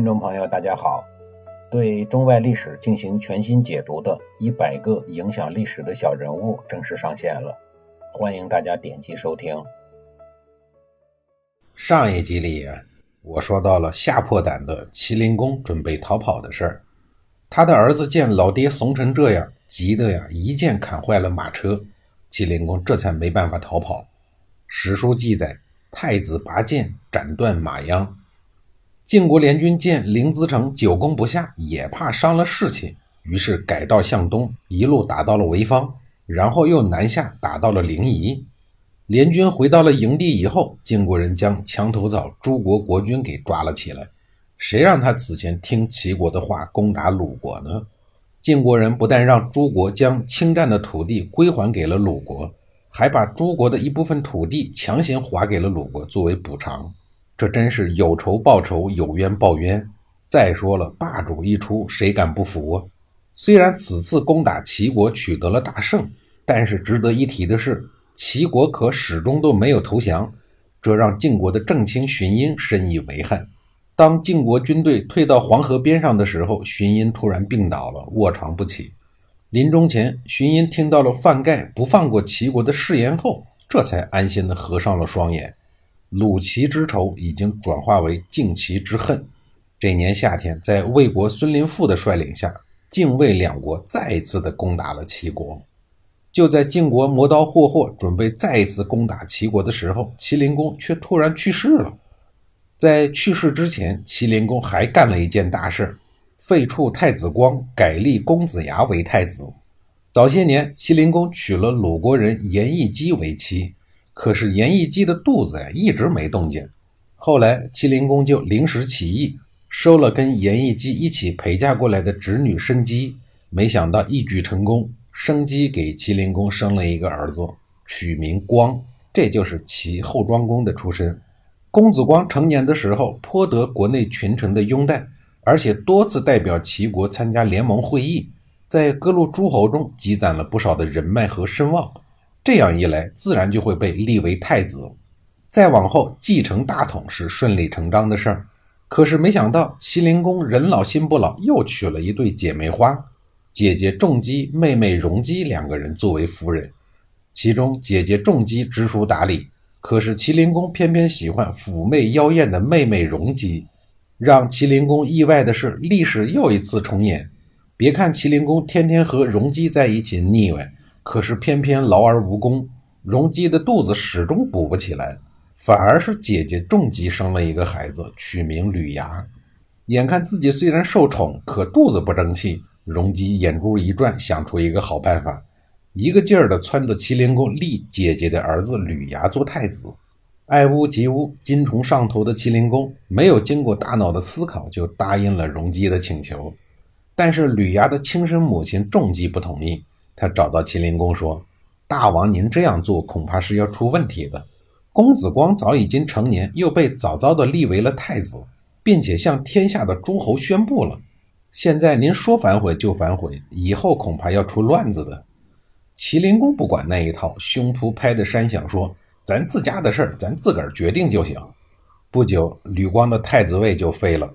听众朋友，大家好！对中外历史进行全新解读的《一百个影响历史的小人物》正式上线了，欢迎大家点击收听。上一集里，我说到了吓破胆的麒麟公准备逃跑的事儿。他的儿子见老爹怂成这样，急得呀一剑砍坏了马车，麒麟公这才没办法逃跑。史书记载，太子拔剑斩断马秧。晋国联军见临淄城久攻不下，也怕伤了士气，于是改道向东，一路打到了潍坊，然后又南下打到了临沂。联军回到了营地以后，晋国人将墙头草诸国国君给抓了起来。谁让他此前听齐国的话攻打鲁国呢？晋国人不但让诸国将侵占的土地归还给了鲁国，还把诸国的一部分土地强行划给了鲁国作为补偿。这真是有仇报仇，有冤报冤。再说了，霸主一出，谁敢不服啊？虽然此次攻打齐国取得了大胜，但是值得一提的是，齐国可始终都没有投降，这让晋国的正卿荀寅深以为憾。当晋国军队退到黄河边上的时候，荀寅突然病倒了，卧床不起。临终前，荀寅听到了范盖不放过齐国的誓言后，这才安心地合上了双眼。鲁齐之仇已经转化为晋齐之恨。这年夏天，在魏国孙林父的率领下，晋魏两国再一次的攻打了齐国。就在晋国磨刀霍霍，准备再一次攻打齐国的时候，齐灵公却突然去世了。在去世之前，齐灵公还干了一件大事：废黜太子光，改立公子牙为太子。早些年，齐灵公娶了鲁国人颜义姬为妻。可是颜义姬的肚子呀一直没动静，后来麒麟公就临时起意，收了跟颜义姬一起陪嫁过来的侄女生姬，没想到一举成功，生姬给麒麟公生了一个儿子，取名光，这就是齐后庄公的出身。公子光成年的时候颇得国内群臣的拥戴，而且多次代表齐国参加联盟会议，在各路诸侯中积攒了不少的人脉和声望。这样一来，自然就会被立为太子。再往后继承大统是顺理成章的事儿。可是没想到，麒麟公人老心不老，又娶了一对姐妹花，姐姐仲姬、妹妹荣姬两个人作为夫人。其中姐姐仲姬知书达理，可是麒麟公偏偏喜欢妩媚妖艳的妹妹荣姬。让麒麟公意外的是，历史又一次重演。别看麒麟公天天和荣姬在一起腻歪。可是偏偏劳而无功，荣姬的肚子始终补不起来，反而是姐姐仲姬生了一个孩子，取名吕牙。眼看自己虽然受宠，可肚子不争气，荣姬眼珠一转，想出一个好办法，一个劲儿地撺掇麒麟公立姐姐的儿子吕牙做太子。爱屋及乌、金虫上头的麒麟公没有经过大脑的思考，就答应了荣姬的请求。但是吕牙的亲生母亲仲姬不同意。他找到麒麟公说：“大王，您这样做恐怕是要出问题的。公子光早已经成年，又被早早的立为了太子，并且向天下的诸侯宣布了。现在您说反悔就反悔，以后恐怕要出乱子的。”麒麟公不管那一套，胸脯拍得山响，说：“咱自家的事儿，咱自个儿决定就行。”不久，吕光的太子位就废了。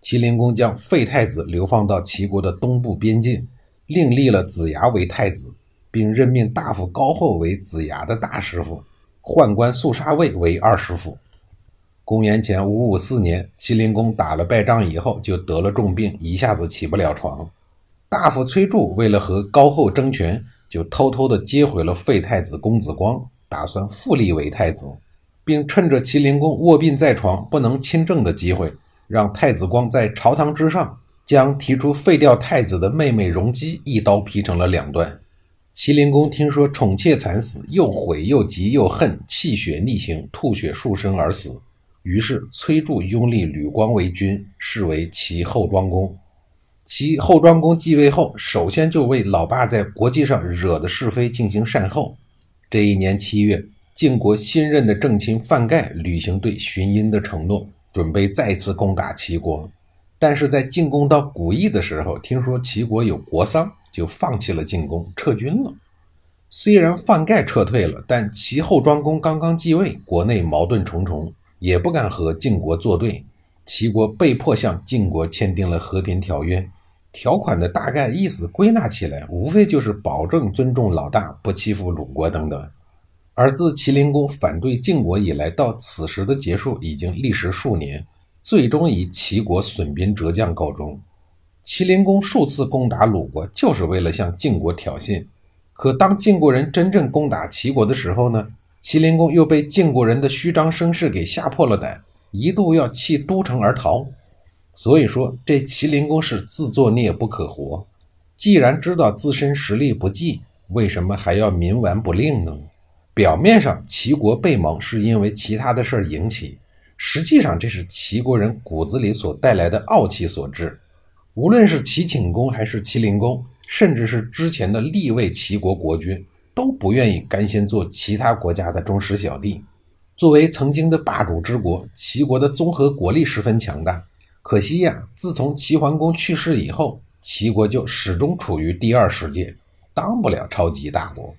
麒麟公将废太子流放到齐国的东部边境。另立了子牙为太子，并任命大夫高后为子牙的大师傅，宦官肃杀卫为二师傅。公元前五五四年，麒麟公打了败仗以后，就得了重病，一下子起不了床。大夫崔杼为了和高后争权，就偷偷的接回了废太子公子光，打算复立为太子，并趁着麒麟公卧病在床不能亲政的机会，让太子光在朝堂之上。将提出废掉太子的妹妹荣姬一刀劈成了两段。麒麟公听说宠妾惨死，又悔又急又恨，气血逆行，吐血数升而死。于是崔杼拥立吕光为君，是为齐后庄公。齐后庄公继位后，首先就为老爸在国际上惹的是非进行善后。这一年七月，晋国新任的正卿范盖履行对荀寅的承诺，准备再次攻打齐国。但是在进攻到古邑的时候，听说齐国有国丧，就放弃了进攻，撤军了。虽然范盖撤退了，但齐后庄公刚刚继位，国内矛盾重重，也不敢和晋国作对。齐国被迫向晋国签订了和平条约。条款的大概意思归纳起来，无非就是保证尊重老大，不欺负鲁国等等。而自齐灵公反对晋国以来，到此时的结束已经历时数年，最终以齐国损兵折将告终。齐灵公数次攻打鲁国，就是为了向晋国挑衅。可当晋国人真正攻打齐国的时候呢？齐灵公又被晋国人的虚张声势给吓破了胆，一度要弃都城而逃。所以说，这齐灵公是自作孽不可活。既然知道自身实力不济，为什么还要冥顽不灵呢？表面上齐国被蒙是因为其他的事儿引起，实际上这是齐国人骨子里所带来的傲气所致。无论是齐顷公还是齐灵公，甚至是之前的立位齐国国君，都不愿意甘心做其他国家的忠实小弟。作为曾经的霸主之国，齐国的综合国力十分强大。可惜呀，自从齐桓公去世以后，齐国就始终处于第二世界，当不了超级大国。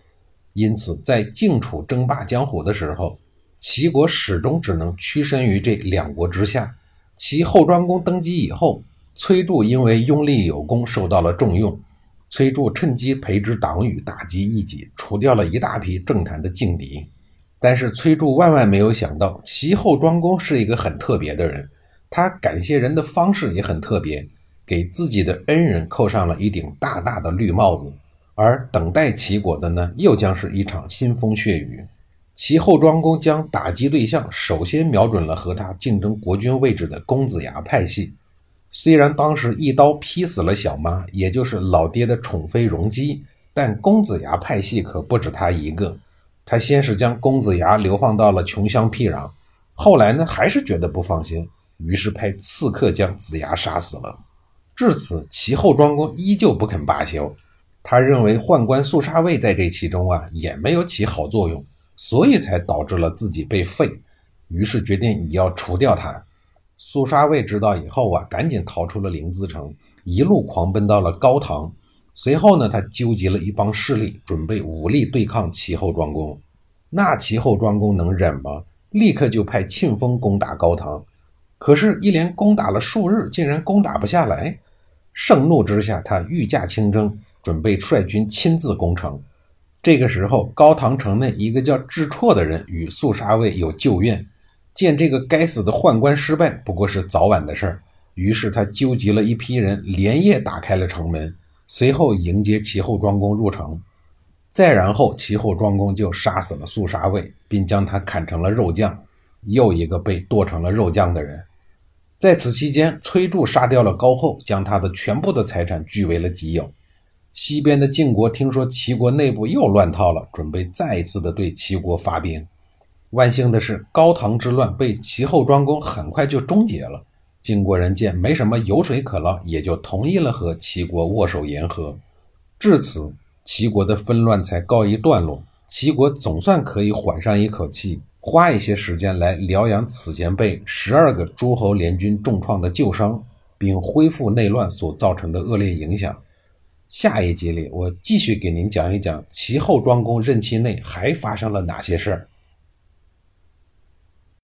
因此，在晋楚争霸江湖的时候，齐国始终只能屈身于这两国之下。齐后庄公登基以后，崔杼因为拥立有功受到了重用，崔杼趁机培植党羽，打击异己，除掉了一大批政坛的劲敌。但是崔杼万万没有想到，齐后庄公是一个很特别的人。他感谢人的方式也很特别，给自己的恩人扣上了一顶大大的绿帽子，而等待齐国的呢，又将是一场腥风血雨。其后庄公将打击对象首先瞄准了和他竞争国君位置的公子牙派系。虽然当时一刀劈死了小妈，也就是老爹的宠妃容姬，但公子牙派系可不止他一个。他先是将公子牙流放到了穷乡僻壤，后来呢，还是觉得不放心。于是派刺客将子牙杀死了。至此，齐后庄公依旧不肯罢休。他认为宦官肃杀卫在这其中啊也没有起好作用，所以才导致了自己被废。于是决定也要除掉他。苏沙卫知道以后啊，赶紧逃出了临淄城，一路狂奔到了高唐。随后呢，他纠集了一帮势力，准备武力对抗齐后庄公。那齐后庄公能忍吗？立刻就派庆丰攻打高唐。可是，一连攻打了数日，竟然攻打不下来。盛怒之下，他御驾亲征，准备率军亲自攻城。这个时候，高唐城内一个叫智绰的人与肃杀卫有旧怨，见这个该死的宦官失败不过是早晚的事儿，于是他纠集了一批人，连夜打开了城门，随后迎接齐后庄公入城。再然后，齐后庄公就杀死了肃杀卫，并将他砍成了肉酱。又一个被剁成了肉酱的人，在此期间，崔杼杀掉了高后，将他的全部的财产据为了己有。西边的晋国听说齐国内部又乱套了，准备再一次的对齐国发兵。万幸的是，高唐之乱被齐后庄公很快就终结了。晋国人见没什么油水可捞，也就同意了和齐国握手言和。至此，齐国的纷乱才告一段落，齐国总算可以缓上一口气。花一些时间来疗养此前被十二个诸侯联军重创的旧伤，并恢复内乱所造成的恶劣影响。下一集里，我继续给您讲一讲其后庄公任期内还发生了哪些事儿。